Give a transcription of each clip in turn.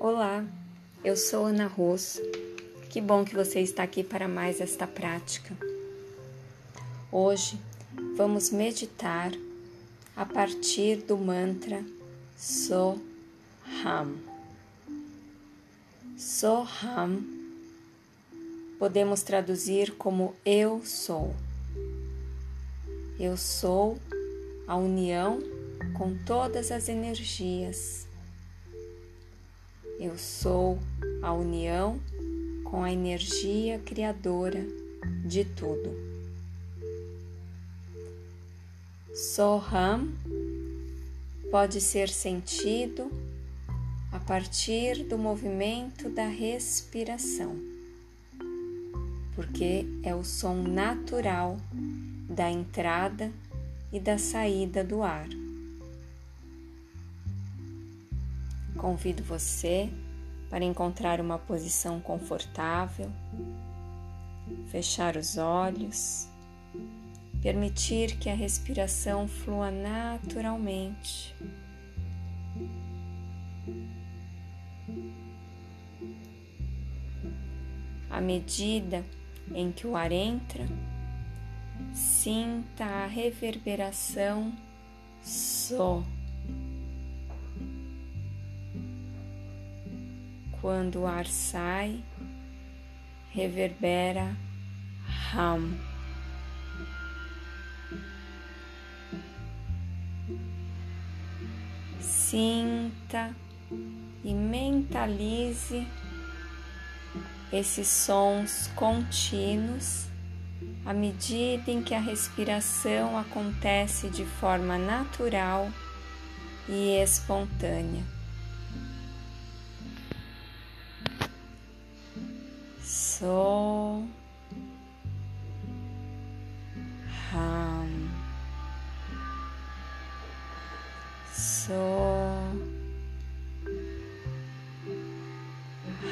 Olá, eu sou Ana Rosso. Que bom que você está aqui para mais esta prática. Hoje vamos meditar a partir do mantra Soham. Soham podemos traduzir como eu sou. Eu sou a união com todas as energias eu sou a união com a energia criadora de tudo. Soham pode ser sentido a partir do movimento da respiração, porque é o som natural da entrada e da saída do ar. Convido você para encontrar uma posição confortável, fechar os olhos, permitir que a respiração flua naturalmente. À medida em que o ar entra, sinta a reverberação só. Quando o ar sai, reverbera Ram. Sinta e mentalize esses sons contínuos à medida em que a respiração acontece de forma natural e espontânea. So Ham So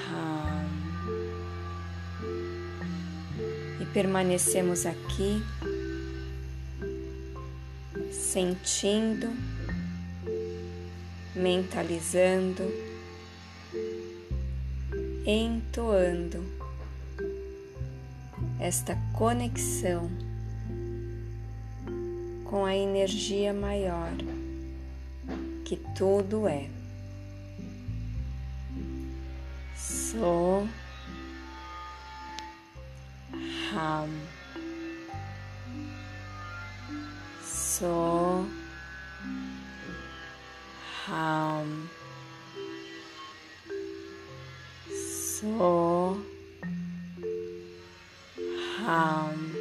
Ham e permanecemos aqui sentindo, mentalizando, entoando esta conexão com a energia maior que tudo é. So Ham So Ham So um,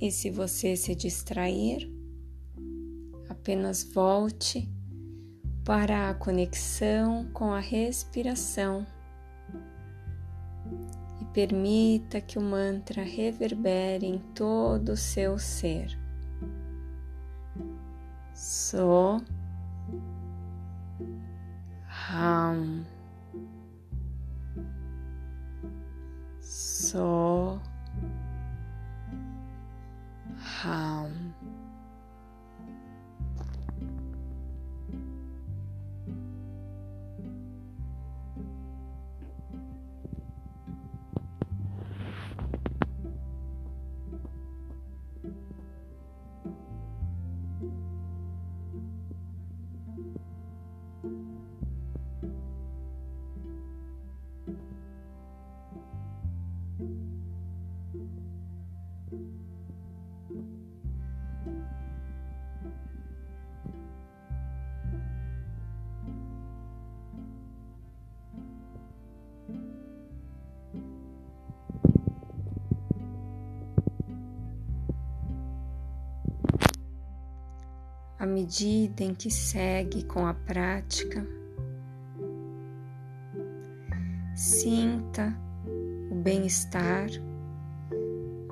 E se você se distrair, apenas volte para a conexão com a respiração e permita que o mantra reverbere em todo o seu ser. So Ram So how à medida em que segue com a prática, sinta o bem-estar,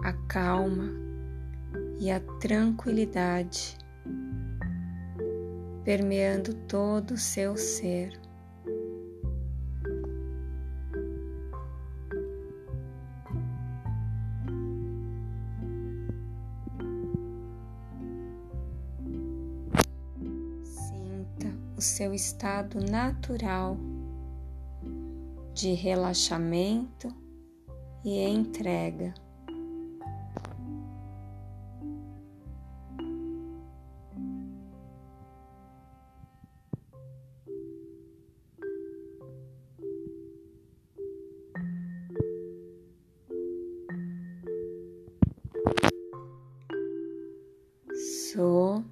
a calma e a tranquilidade permeando todo o seu ser. seu estado natural de relaxamento e entrega. Sou